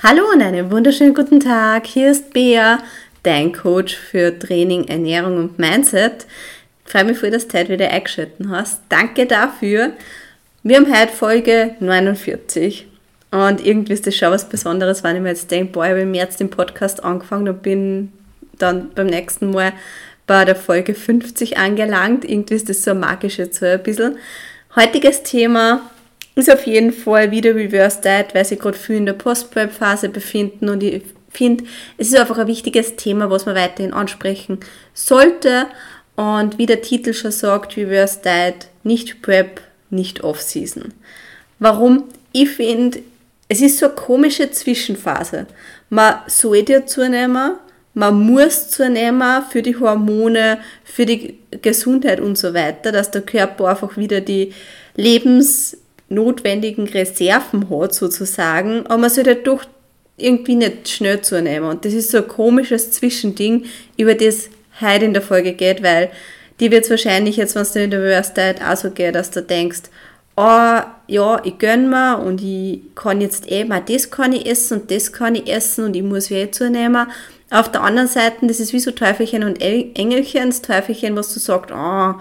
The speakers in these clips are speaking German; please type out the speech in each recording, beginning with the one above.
Hallo und einen wunderschönen guten Tag. Hier ist Bea, dein Coach für Training, Ernährung und Mindset. Ich freue mich voll, dass du heute wieder eingeschaltet hast. Danke dafür. Wir haben heute Folge 49 und irgendwie ist das schon was Besonderes, wenn ich mir jetzt denke, boah, ich habe im März den Podcast angefangen und bin dann beim nächsten Mal bei der Folge 50 angelangt. Irgendwie ist das so magisch jetzt so ein bisschen. Heutiges Thema ist auf jeden Fall wieder Reverse Diet, weil sie gerade viel in der Post-Prep-Phase befinden und ich finde, es ist einfach ein wichtiges Thema, was man weiterhin ansprechen sollte. Und wie der Titel schon sagt, Reverse Diet, nicht Prep, nicht Off-Season. Warum? Ich finde, es ist so eine komische Zwischenphase. Man sollte ja zunehmen, man muss zunehmen für die Hormone, für die Gesundheit und so weiter, dass der Körper einfach wieder die Lebens notwendigen Reserven hat, sozusagen, aber man sollte doch irgendwie nicht schnell zunehmen. Und das ist so ein komisches Zwischending, über das heute in der Folge geht, weil die wird es wahrscheinlich jetzt, wenn es in der Reverse Diet auch so geht, dass du denkst, oh, ja, ich gönn mir und ich kann jetzt eh mal das kann ich essen und das kann ich essen und ich muss wieder zunehmen. Auf der anderen Seite, das ist wie so Teufelchen und Engelchen, das Teufelchen, was du sagst, oh,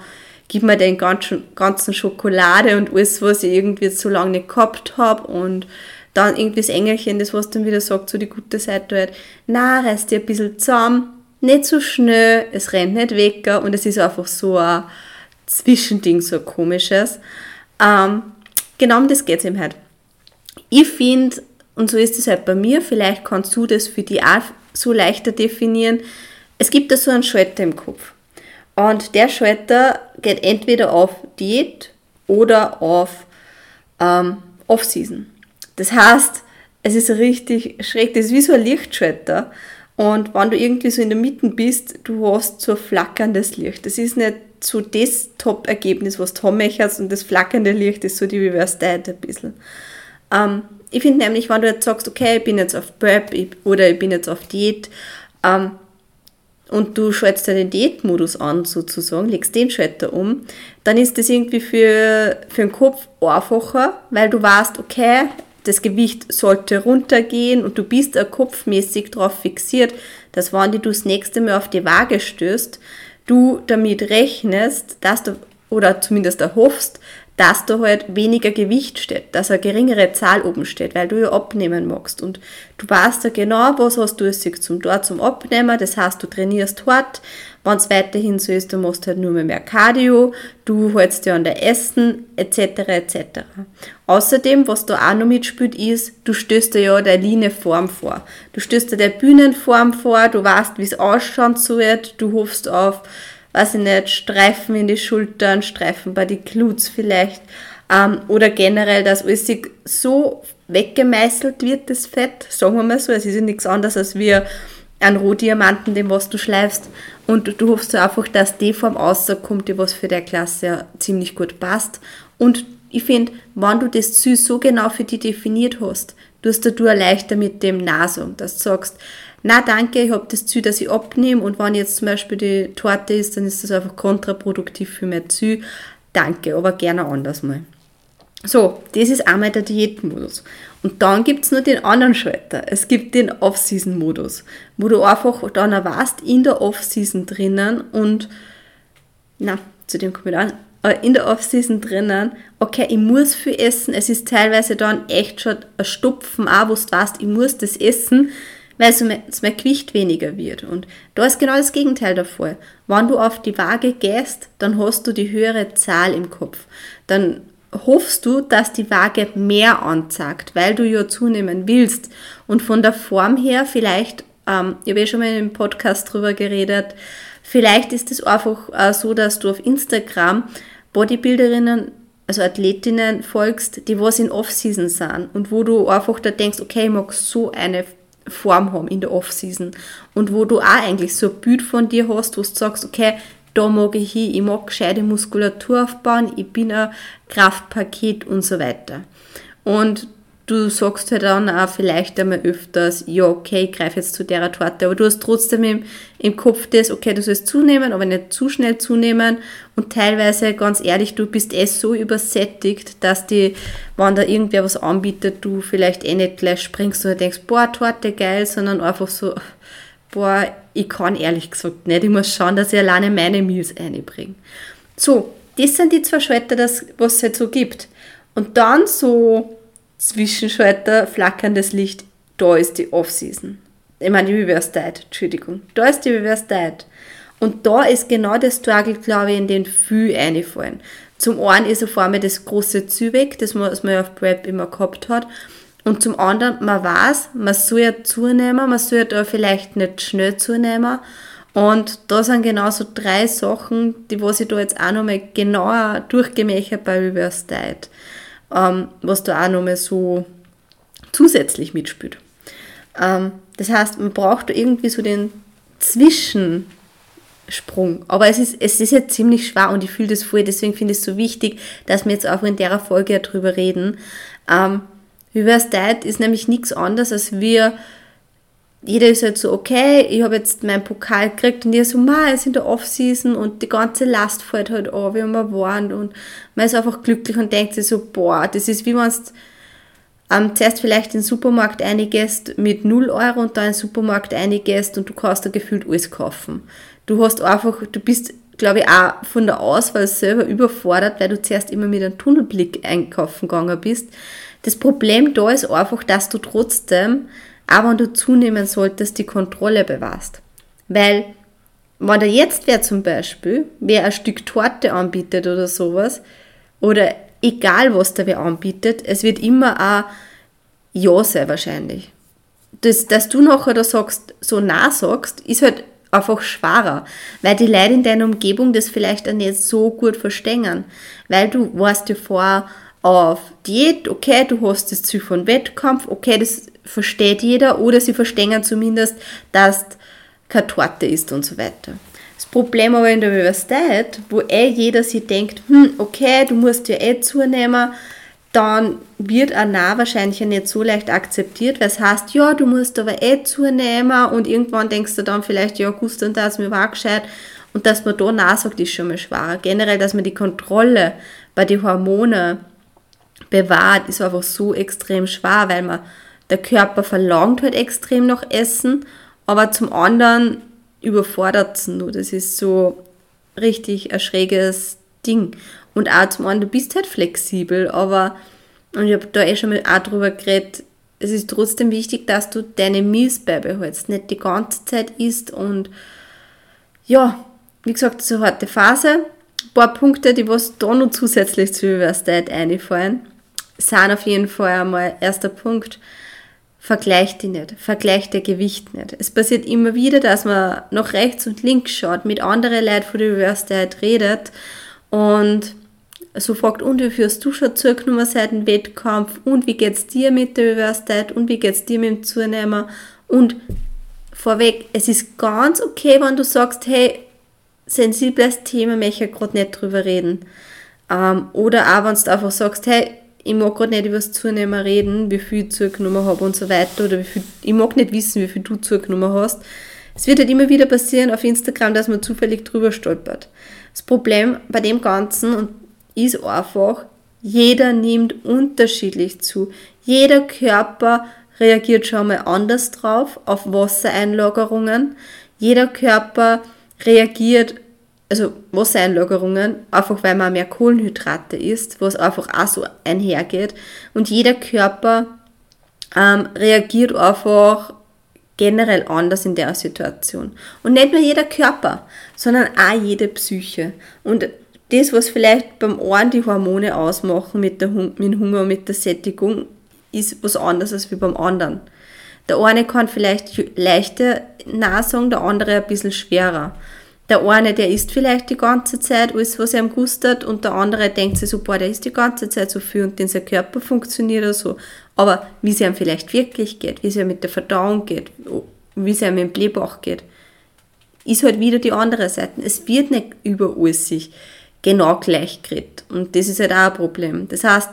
gib mir den ganzen, Schokolade und alles, was ich irgendwie so lange nicht gehabt habe und dann irgendwie das Engelchen, das was dann wieder sagt, so die gute Seite halt, na, reiß dir ein bisschen zusammen, nicht so schnell, es rennt nicht weg und es ist einfach so ein Zwischending, so ein komisches. Ähm, genau um das geht es eben halt. Ich finde, und so ist es halt bei mir, vielleicht kannst du das für dich auch so leichter definieren, es gibt da so einen Schalter im Kopf. Und der Schalter geht entweder auf Diät oder auf ähm, Off-Season. Das heißt, es ist richtig schräg, das ist wie so ein Lichtschalter. Und wenn du irgendwie so in der Mitte bist, du hast so flackerndes Licht. Das ist nicht so das Top-Ergebnis, was du haben möchtest und das flackernde Licht ist so die Reverse Diet ein bisschen. Ähm, ich finde nämlich, wenn du jetzt sagst, okay, ich bin jetzt auf Prep oder ich bin jetzt auf Diät, ähm, und du schaltest den Diätmodus an, sozusagen, legst den Schalter um, dann ist das irgendwie für, für den Kopf einfacher, weil du weißt, okay, das Gewicht sollte runtergehen und du bist auch kopfmäßig darauf fixiert, dass wenn du das nächste Mal auf die Waage stößt, du damit rechnest, dass du, oder zumindest erhoffst, dass da halt weniger Gewicht steht, dass eine geringere Zahl oben steht, weil du ja abnehmen magst. Und du weißt ja genau, was hast du zum dort zum Abnehmen, das heißt, du trainierst hart, wenn es weiterhin so ist, du machst halt nur mehr Cardio, du hältst dir an der Essen, etc. etc. Außerdem, was da auch noch mitspielt, ist, du stößt dir ja der Lineform vor. Du stößt dir der Bühnenform vor, du weißt, wie es ausschauen soll, du hoffst auf weiß ich nicht, Streifen in die Schultern, Streifen bei den Glutes vielleicht. Ähm, oder generell, dass alles so weggemeißelt wird, das Fett, sagen wir mal so. Es ist ja nichts anderes als wie ein Rohdiamanten, den was du schleifst. Und du hoffst einfach, dass die Form rauskommt, die was für der Klasse ziemlich gut passt. Und ich finde, wenn du das Ziel so genau für dich definiert hast, tust du leichter mit dem Nasung, dass du sagst, na danke, ich habe das Ziel, dass ich abnehme und wenn jetzt zum Beispiel die Torte ist, dann ist das einfach kontraproduktiv für mein Ziel. Danke, aber gerne anders mal. So, das ist einmal der Diätmodus. Und dann gibt es nur den anderen Schalter. Es gibt den Off-Season-Modus, wo du einfach dann warst in der Off-Season drinnen und, na, zu dem komme ich an, äh, in der Off-Season drinnen, okay, ich muss viel essen. Es ist teilweise dann echt schon ein Stupfen auch, wo du weißt, ich muss das essen, weil so mein, Gewicht weniger wird. Und da ist genau das Gegenteil der Fall. Wenn du auf die Waage gehst, dann hast du die höhere Zahl im Kopf. Dann hoffst du, dass die Waage mehr anzeigt, weil du ja zunehmen willst. Und von der Form her vielleicht, ähm, ich habe ja schon mal im Podcast drüber geredet, vielleicht ist es einfach äh, so, dass du auf Instagram Bodybuilderinnen also Athletinnen folgst, die was in Off-Season sind und wo du einfach da denkst, okay, ich mag so eine Form haben in der Off-Season und wo du auch eigentlich so ein Bild von dir hast, wo du sagst, okay, da mag ich hin, ich mag gescheite Muskulatur aufbauen, ich bin ein Kraftpaket und so weiter. Und du sagst halt dann auch vielleicht einmal öfters, ja, okay, ich greife jetzt zu der Torte, aber du hast trotzdem im, im Kopf das, okay, du sollst zunehmen, aber nicht zu schnell zunehmen und teilweise, ganz ehrlich, du bist eh so übersättigt, dass die, wenn da irgendwer was anbietet, du vielleicht eh nicht gleich springst und denkst, boah, Torte geil, sondern einfach so, boah, ich kann ehrlich gesagt nicht, ich muss schauen, dass ich alleine meine Meals einbringe. So, das sind die zwei Schalter, das, was es halt so gibt. Und dann so Zwischenschalter, flackerndes Licht, da ist die Off-Season. Ich meine, die Reverse Diet, Entschuldigung. Da ist die Reverse Diet. Und da ist genau das Struggle, glaube ich, in den viel einfallen. Zum einen ist auf einmal das große Züweg, das man, das man ja auf Prep immer gehabt hat. Und zum anderen, man weiß, man soll ja zunehmen, man soll ja da vielleicht nicht schnell zunehmen. Und da sind genau so drei Sachen, die was ich da jetzt auch nochmal genauer durchgemächert bei Reverse Diet ähm, was da auch nochmal so zusätzlich mitspielt. Ähm, das heißt, man braucht irgendwie so den Zwischensprung. Aber es ist, es ist ja ziemlich schwer und ich fühle das voll, deswegen finde ich es so wichtig, dass wir jetzt auch in der Folge ja drüber reden. Ähm, Reverse Diet ist nämlich nichts anderes, als wir jeder ist halt so, okay, ich habe jetzt meinen Pokal gekriegt und ich so, ma, es ist in der Off-Season und die ganze Last fällt halt an, wie man warnt und man ist einfach glücklich und denkt sich so, boah, das ist wie wenn du ähm, zuerst vielleicht in den Supermarkt eingehst mit 0 Euro und dann in den Supermarkt eingehst und du kannst da gefühlt alles kaufen. Du hast einfach, du bist, glaube ich, auch von der Auswahl selber überfordert, weil du zuerst immer mit einem Tunnelblick einkaufen gegangen bist. Das Problem da ist einfach, dass du trotzdem aber wenn du zunehmen solltest, die Kontrolle bewahrst. Weil, wenn da jetzt wer zum Beispiel, wer ein Stück Torte anbietet oder sowas, oder egal was da wer anbietet, es wird immer auch Ja sein wahrscheinlich. Das, dass du nachher da sagst, so nah sagst, ist halt einfach schwerer, weil die Leute in deiner Umgebung das vielleicht auch nicht so gut verstehen, weil du warst ja vorher auf Diät, okay, du hast das Ziel von Wettkampf, okay, das versteht jeder oder sie verstehen zumindest, dass keine Torte ist und so weiter. Das Problem aber in der Universität, wo eh jeder sich denkt, hm, okay, du musst ja eh zunehmen, dann wird auch nah wahrscheinlich nicht so leicht akzeptiert, weil es heißt, ja, du musst aber eh zunehmen und irgendwann denkst du dann vielleicht, ja, Gust und das, mir war gescheit. Und dass man da nah sagt, ist schon mal schwerer. Generell, dass man die Kontrolle bei den Hormonen bewahrt, ist einfach so extrem schwer, weil man der Körper verlangt halt extrem nach Essen, aber zum anderen überfordert es nur. Das ist so richtig ein schräges Ding. Und auch zum anderen, du bist halt flexibel, aber, und ich habe da eh schon mal auch drüber geredet, es ist trotzdem wichtig, dass du deine Meals beibehältst, nicht die ganze Zeit isst und ja, wie gesagt, so harte Phase. Ein paar Punkte, die was da noch zusätzlich zu Universität einfallen, sind auf jeden Fall einmal erster Punkt, vergleicht die nicht, vergleicht der Gewicht nicht. Es passiert immer wieder, dass man nach rechts und links schaut, mit anderen Leuten von der Reverse Diet redet und so fragt, und wie führst du schon zugenommen seit dem Wettkampf und wie geht's dir mit der Reverse Diet und wie geht's dir mit dem Zunehmer und vorweg, es ist ganz okay, wenn du sagst, hey, sensibles Thema, möchte ich gerade nicht drüber reden. Ähm, oder auch, wenn du einfach sagst, hey, ich mag gerade nicht über das Zunehmen reden, wie viel ich zugenommen habe und so weiter, oder wie viel, ich mag nicht wissen, wie viel du zugenommen hast. Es wird halt immer wieder passieren auf Instagram, dass man zufällig drüber stolpert. Das Problem bei dem Ganzen ist einfach, jeder nimmt unterschiedlich zu. Jeder Körper reagiert schon mal anders drauf auf Wassereinlagerungen. Jeder Körper reagiert also Wassereinlagerungen, einfach weil man mehr Kohlenhydrate isst, was einfach auch so einhergeht. Und jeder Körper ähm, reagiert einfach generell anders in der Situation. Und nicht nur jeder Körper, sondern auch jede Psyche. Und das, was vielleicht beim Ohren die Hormone ausmachen mit, der, mit dem Hunger und mit der Sättigung, ist was anderes als wie beim anderen. Der eine kann vielleicht leichter nachsagen, der andere ein bisschen schwerer. Der eine, der isst vielleicht die ganze Zeit alles, was er ihm gustet, und der andere denkt sich so, boah, der isst die ganze Zeit so viel und den sein Körper funktioniert oder so. Aber wie es ihm vielleicht wirklich geht, wie es ihm mit der Verdauung geht, wie es ihm mit dem Blähbauch geht, ist halt wieder die andere Seite. Es wird nicht über alles sich genau gleich geredet. Und das ist halt auch ein Problem. Das heißt,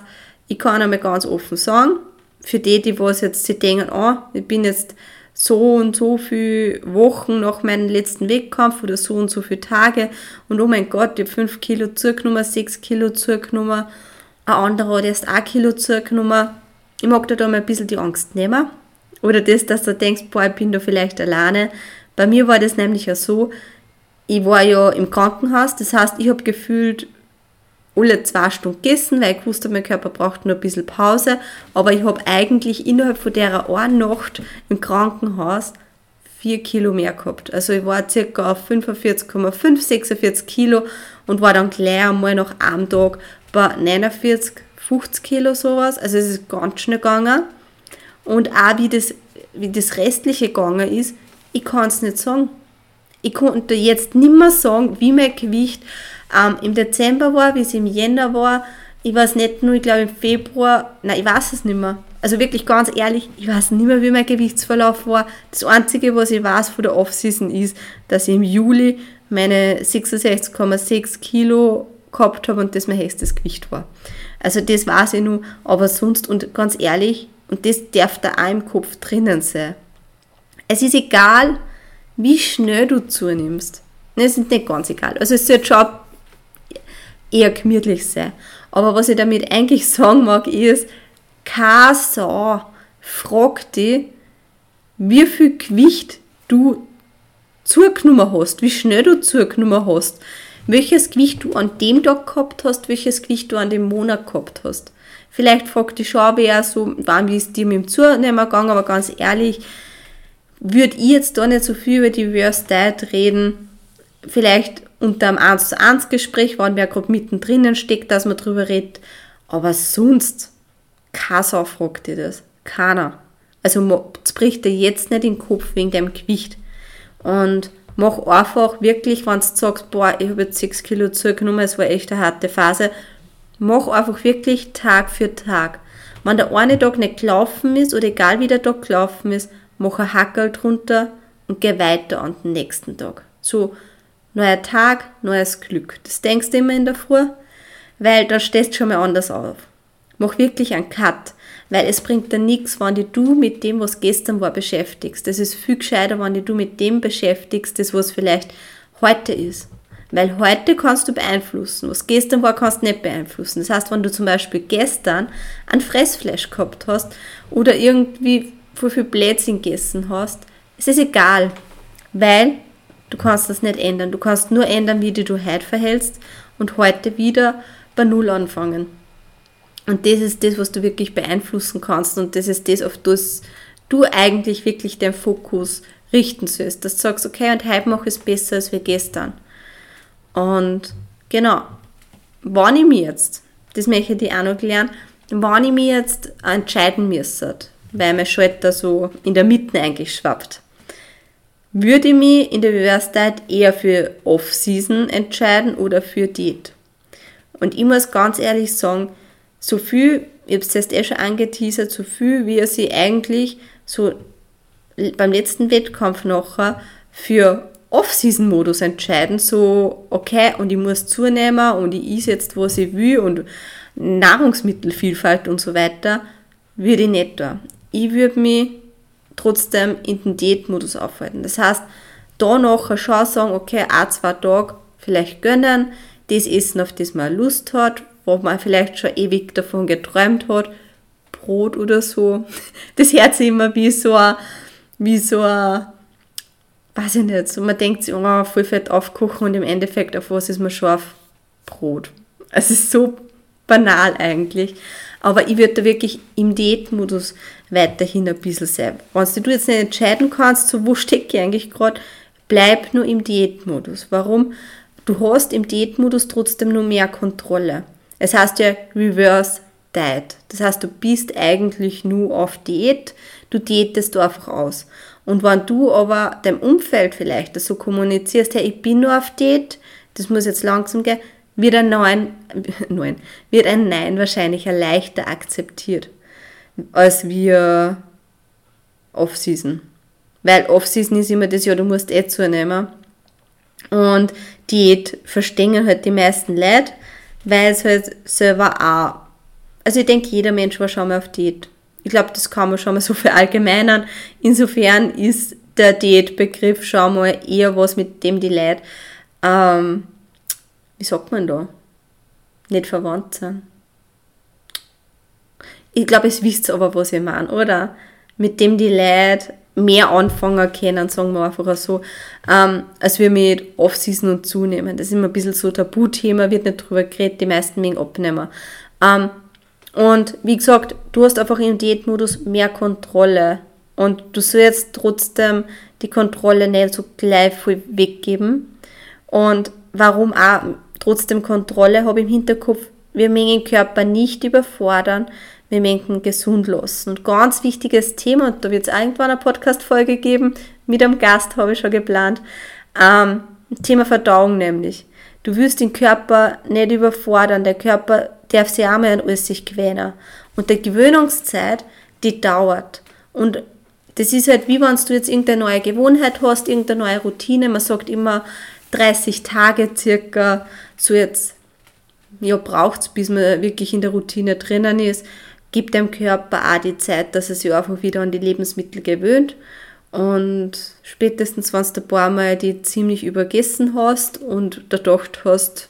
ich kann einmal ganz offen sagen, für die, die was jetzt sich denken, oh, ich bin jetzt so und so viele Wochen nach meinem letzten Wettkampf oder so und so viele Tage und oh mein Gott, ich habe 5 Kilo zugenommen, 6 Kilo zugenommen, ein anderer hat erst 1 Kilo zugenommen. Ich mag da, da mal ein bisschen die Angst nehmen. Oder das, dass du denkst, boah, ich bin da vielleicht alleine. Bei mir war das nämlich ja so, ich war ja im Krankenhaus, das heißt, ich habe gefühlt alle zwei Stunden gegessen, weil ich wusste, mein Körper braucht nur ein bisschen Pause. Aber ich habe eigentlich innerhalb von der einen Nacht im Krankenhaus vier Kilo mehr gehabt. Also ich war circa auf 45,5, 46 Kilo und war dann gleich einmal nach einem Tag bei 49, 50 Kilo sowas. Also es ist ganz schnell gegangen. Und auch wie das, wie das Restliche gegangen ist, ich kann es nicht sagen. Ich konnte jetzt nicht mehr sagen, wie mein Gewicht ähm, im Dezember war, wie es im Jänner war. Ich weiß nicht nur, ich glaube im Februar, nein, ich weiß es nicht mehr. Also wirklich ganz ehrlich, ich weiß nicht mehr, wie mein Gewichtsverlauf war. Das Einzige, was ich weiß von der Offseason ist, dass ich im Juli meine 66,6 Kilo gehabt habe und das mein höchstes Gewicht war. Also das weiß ich nur, aber sonst und ganz ehrlich, und das darf da auch im Kopf drinnen sein. Es ist egal, wie schnell du zunimmst. Es ist nicht ganz egal. Also es sollte schon eher gemütlich sein. Aber was ich damit eigentlich sagen mag, ist, keine Sau fragt dich, wie viel Gewicht du zugenommen hast, wie schnell du zugenommen hast, welches Gewicht du an dem Tag gehabt hast, welches Gewicht du an dem Monat gehabt hast. Vielleicht fragt dich schon wer so, wann wie es dir mit dem Zunehmen gegangen, aber ganz ehrlich, würde ich jetzt da nicht so viel über die Reverse Diet reden. Vielleicht unter einem 1 zu 1 Gespräch, wenn wer gerade mittendrin steckt, dass man drüber redet. Aber sonst, keiner fragt dir das. Keiner. Also bricht dir jetzt nicht den Kopf wegen deinem Gewicht. Und mach einfach wirklich, wenn du sagst, boah, ich habe jetzt 6 Kilo zugenommen, es war echt eine harte Phase, mach einfach wirklich Tag für Tag. Wenn der eine Tag nicht gelaufen ist oder egal wie der Tag gelaufen ist, mach ein Hackerl drunter und geh weiter an den nächsten Tag. So, neuer Tag, neues Glück. Das denkst du immer in der Früh, weil da stehst du schon mal anders auf. Mach wirklich einen Cut, weil es bringt dir nichts, wenn du mit dem, was gestern war, beschäftigst. Das ist viel gescheiter, wenn du mit dem beschäftigst, das was vielleicht heute ist. Weil heute kannst du beeinflussen. Was gestern war, kannst du nicht beeinflussen. Das heißt, wenn du zum Beispiel gestern ein Fressfleisch gehabt hast oder irgendwie voll viel Blödsinn gegessen hast, es ist egal, weil du kannst das nicht ändern. Du kannst nur ändern, wie du heute verhältst und heute wieder bei Null anfangen. Und das ist das, was du wirklich beeinflussen kannst und das ist das, auf das du eigentlich wirklich deinen Fokus richten sollst. Dass du sagst, okay, und heute mache ich es besser als wie gestern. Und genau, wann ich mir jetzt, das möchte ich auch noch lernen, wann ich mir jetzt entscheiden müsste, weil mein Schalter so in der Mitte eigentlich schwappt. Würde ich mich in der Reverse eher für Off-Season entscheiden oder für Diät? Und ich muss ganz ehrlich sagen, so viel, ich habe es jetzt eh schon angeteasert, so viel, wie er sich eigentlich so beim letzten Wettkampf nachher für Off-Season-Modus entscheiden, so, okay, und ich muss zunehmen und ich esse jetzt, was ich will und Nahrungsmittelvielfalt und so weiter, würde ich nicht da ich würde mich trotzdem in den Diätmodus aufhalten. Das heißt, da nachher schon sagen, okay, ein, zwei Tage vielleicht gönnen, das Essen, auf das man Lust hat, wo man vielleicht schon ewig davon geträumt hat, Brot oder so. Das hört sich immer wie so ein, wie so ein, weiß ich nicht, so man denkt sich, oh, voll fett aufkochen und im Endeffekt auf was ist man schon auf Brot. Es ist so banal eigentlich. Aber ich würde da wirklich im Diätmodus weiterhin ein bisschen sein. Wenn du jetzt nicht entscheiden kannst, so wo stecke ich eigentlich gerade, bleib nur im Diätmodus. Warum? Du hast im Diätmodus trotzdem nur mehr Kontrolle. Es heißt ja Reverse Diet. Das heißt, du bist eigentlich nur auf Diät, du diätest du einfach aus. Und wenn du aber deinem Umfeld vielleicht so kommunizierst, hey, ich bin nur auf Diät, das muss jetzt langsam gehen, wird ein Nein, nein, wird ein Nein wahrscheinlich leichter akzeptiert als wir Off-Season. Weil Off-Season ist immer das, ja, du musst eh zunehmen. Und Diät verstehen halt die meisten Leute, weil es halt selber auch, also ich denke, jeder Mensch war schon mal auf Diät. ich glaube, das kann man schon mal so verallgemeinern. Insofern ist der Diätbegriff schon mal eher was, mit dem die Leute, ähm, wie sagt man da, nicht verwandt sind. Ich glaube, es wisst aber, was ich meine, oder? Mit dem die Leute mehr anfangen können, sagen wir einfach so, ähm, als wir mit Off-Season und zunehmen. Das ist immer ein bisschen so ein Tabuthema, wird nicht drüber geredet, die meisten wegen abnehmen. Ähm, und wie gesagt, du hast einfach im Diätmodus mehr Kontrolle und du sollst trotzdem die Kontrolle nicht so gleich voll weggeben. Und warum auch trotzdem Kontrolle habe im Hinterkopf, wir mengen den Körper nicht überfordern, wir mengen gesund lassen. Und ganz wichtiges Thema, und da wird es irgendwann eine Podcast-Folge geben, mit einem Gast habe ich schon geplant, ähm, Thema Verdauung nämlich. Du wirst den Körper nicht überfordern, der Körper darf sich auch mal an alles sich gewöhnen. Und die Gewöhnungszeit, die dauert. Und das ist halt wie wenn du jetzt irgendeine neue Gewohnheit hast, irgendeine neue Routine. Man sagt immer 30 Tage circa, so jetzt, ja, braucht es, bis man wirklich in der Routine drinnen ist. Gibt dem Körper auch die Zeit, dass er sich einfach wieder an die Lebensmittel gewöhnt. Und spätestens, wenn du ein paar Mal die ziemlich übergessen hast und da gedacht hast,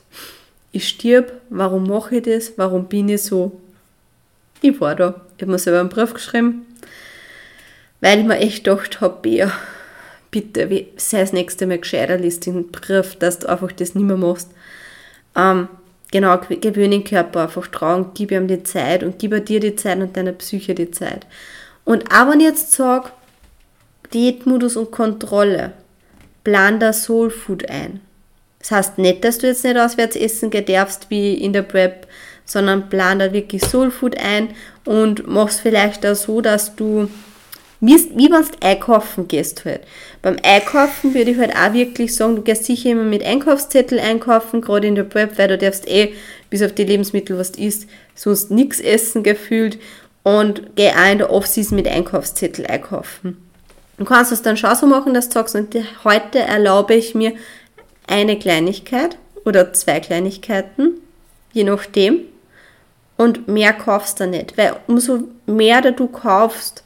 ich stirb, warum mache ich das, warum bin ich so? Ich war da. Ich habe mir selber einen Brief geschrieben, weil ich mir echt gedacht habe, ja, bitte, sei das nächste Mal gescheiter, liest den Brief, dass du einfach das nicht mehr machst. Ähm, genau, gewöhne den Körper einfach dran, gib ihm die Zeit und gib dir die Zeit und deiner Psyche die Zeit. Und auch wenn ich jetzt sage, Diätmodus und Kontrolle, plan da Soul Food ein. Das heißt nicht, dass du jetzt nicht auswärts essen gehen darfst wie in der Prep, sondern plan da wirklich Soul Food ein und mach's vielleicht auch so, dass du wie, wenn du einkaufen gehst halt. Beim Einkaufen würde ich halt auch wirklich sagen, du gehst sicher immer mit Einkaufszettel einkaufen, gerade in der Prep, weil du darfst eh bis auf die Lebensmittel, was du isst, sonst nichts essen gefühlt und geh auch in der Off-Season mit Einkaufszettel einkaufen. Du kannst es dann schon so machen, dass du sagst, heute erlaube ich mir eine Kleinigkeit oder zwei Kleinigkeiten, je nachdem. Und mehr kaufst du nicht, weil umso mehr du kaufst,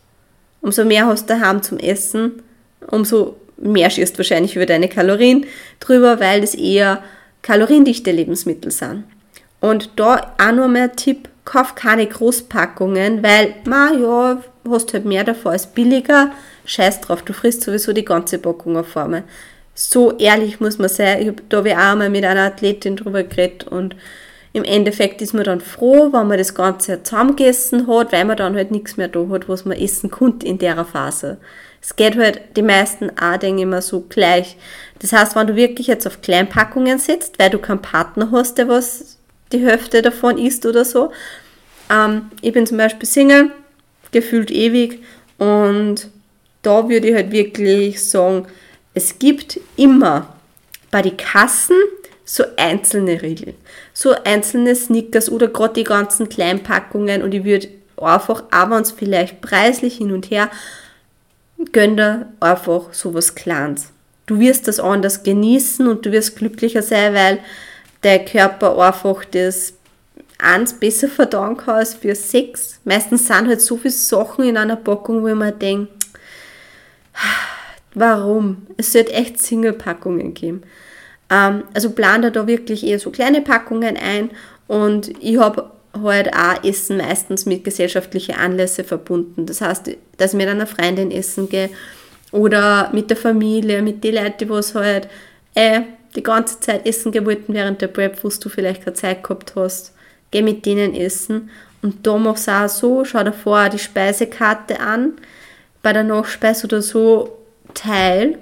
Umso mehr hast du daheim zum Essen, umso mehr schießt wahrscheinlich über deine Kalorien drüber, weil das eher kaloriendichte Lebensmittel sind. Und da auch noch mehr Tipp, kauf keine Großpackungen, weil, ma ja, hast halt mehr davon als billiger, scheiß drauf, du frisst sowieso die ganze Packung auf einmal. So ehrlich muss man sein, ich habe da wie auch mal mit einer Athletin drüber geredet und im Endeffekt ist man dann froh, wenn man das Ganze zusammengegessen hat, weil man dann halt nichts mehr da hat, was man essen konnte in der Phase. Es geht halt die meisten auch, denke ich mal, so gleich. Das heißt, wenn du wirklich jetzt auf Kleinpackungen sitzt, weil du keinen Partner hast, der was die Hälfte davon isst oder so. Ähm, ich bin zum Beispiel Single, gefühlt ewig und da würde ich halt wirklich sagen, es gibt immer bei den Kassen so einzelne Riegel, so einzelne Snickers oder gerade die ganzen Kleinpackungen und ich würde einfach, wenn es vielleicht preislich hin und her, gönn dir einfach sowas Kleines. Du wirst das anders genießen und du wirst glücklicher sein, weil der Körper einfach das eins besser verdauen kann als für sechs. Meistens sind halt so viele Sachen in einer Packung, wo man denkt, warum? Es sollte echt Single-Packungen geben. Ähm, also plan da wirklich eher so kleine Packungen ein und ich habe halt auch Essen meistens mit gesellschaftlichen Anlässen verbunden. Das heißt, dass ich mit einer Freundin essen gehe oder mit der Familie, mit den Leuten, die was halt äh, die ganze Zeit essen gewollten während der Prep, wo du vielleicht keine Zeit gehabt hast. Geh mit denen essen. Und da machst du auch so, schau dir vorher die Speisekarte an, bei der Nachspeise oder so teil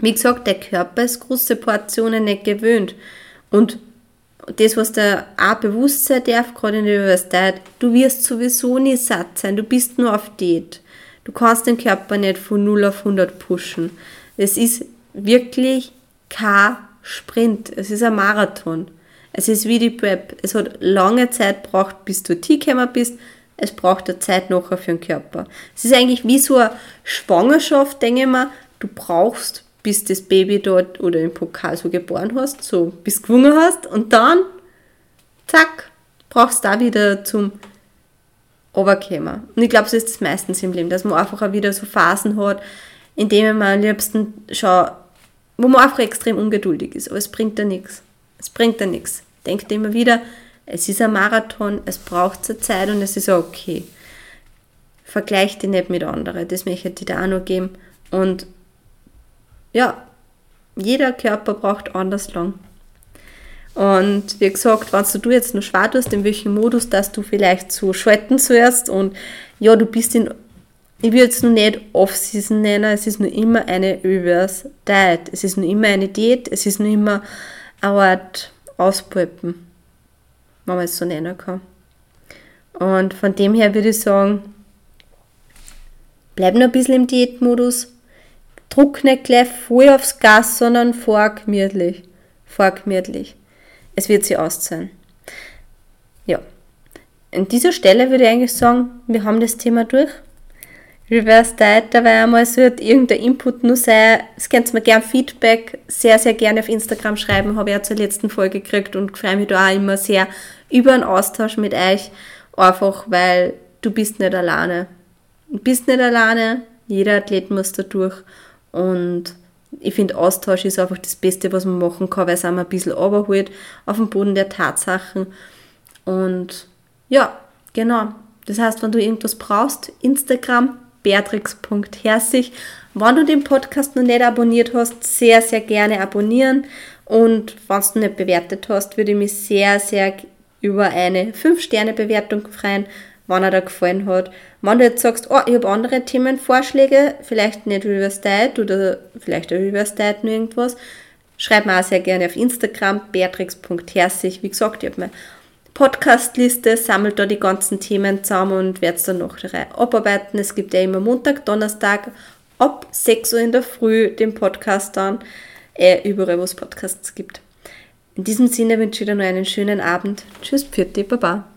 wie gesagt, der Körper ist große Portionen nicht gewöhnt. Und das, was da auch bewusst sein darf, gerade in der Universität, du wirst sowieso nie satt sein, du bist nur auf Diät. Du kannst den Körper nicht von 0 auf 100 pushen. Es ist wirklich kein Sprint, es ist ein Marathon. Es ist wie die Prep. Es hat lange Zeit gebraucht, bis du gekommen bist. Es braucht eine Zeit nachher für den Körper. Es ist eigentlich wie so eine Schwangerschaft, denke ich mal. Du brauchst bis das Baby dort oder im Pokal so geboren hast, so bis gewungen hast und dann, zack, brauchst du da wieder zum runterkommen. Und ich glaube, so ist es meistens im Leben, dass man einfach auch wieder so Phasen hat, in denen man am liebsten schon, wo man einfach extrem ungeduldig ist. Aber es bringt da nichts. Es bringt da nichts. Denkt immer wieder, es ist ein Marathon, es braucht zur Zeit und es ist okay. Vergleich dich nicht mit anderen. Das möchte ich dir da auch noch geben. Und ja, jeder Körper braucht anders lang. Und wie gesagt, wenn du jetzt noch schwer tust, in welchem Modus, dass du vielleicht so schalten sollst und ja, du bist in, ich würde es noch nicht Off-Season nennen, es ist nur immer eine Reverse Diet. Es ist nur immer eine Diät, es ist nur immer eine Art Auspulpen, wenn man es so nennen kann. Und von dem her würde ich sagen, bleib noch ein bisschen im Diätmodus, druck nicht gleich voll aufs Gas, sondern fahr gemütlich. Fahr gemütlich. Es wird sie auszahlen. Ja. An dieser Stelle würde ich eigentlich sagen, wir haben das Thema durch. Reverse Diet, da war einmal so irgendein Input nur sein. Es könnt mir gerne Feedback sehr, sehr gerne auf Instagram schreiben, habe ich ja zur letzten Folge gekriegt und freue mich da auch immer sehr über einen Austausch mit euch. Einfach, weil du bist nicht alleine. Du bist nicht alleine, jeder Athlet muss da durch und ich finde, Austausch ist einfach das Beste, was man machen kann, weil es einem ein bisschen runterholt auf dem Boden der Tatsachen. Und ja, genau. Das heißt, wenn du irgendwas brauchst, Instagram, beatrix.herzig. Wenn du den Podcast noch nicht abonniert hast, sehr, sehr gerne abonnieren. Und wenn du nicht bewertet hast, würde ich mich sehr, sehr über eine 5-Sterne-Bewertung freuen wenn er dir gefallen hat. Wenn du jetzt sagst, oh, ich habe andere Themenvorschläge, vielleicht nicht Reverse Diet oder vielleicht ein Reverse Diet nur irgendwas, schreib mir auch sehr gerne auf Instagram, beatrix.herzig. Wie gesagt, ich habe meine Podcastliste, sammelt da die ganzen Themen zusammen und werde es dann noch abarbeiten. Es gibt ja immer Montag, Donnerstag ab 6 Uhr in der Früh den Podcast dann, äh, überall wo es Podcasts gibt. In diesem Sinne wünsche ich dir noch einen schönen Abend. Tschüss, Pfiat, Baba.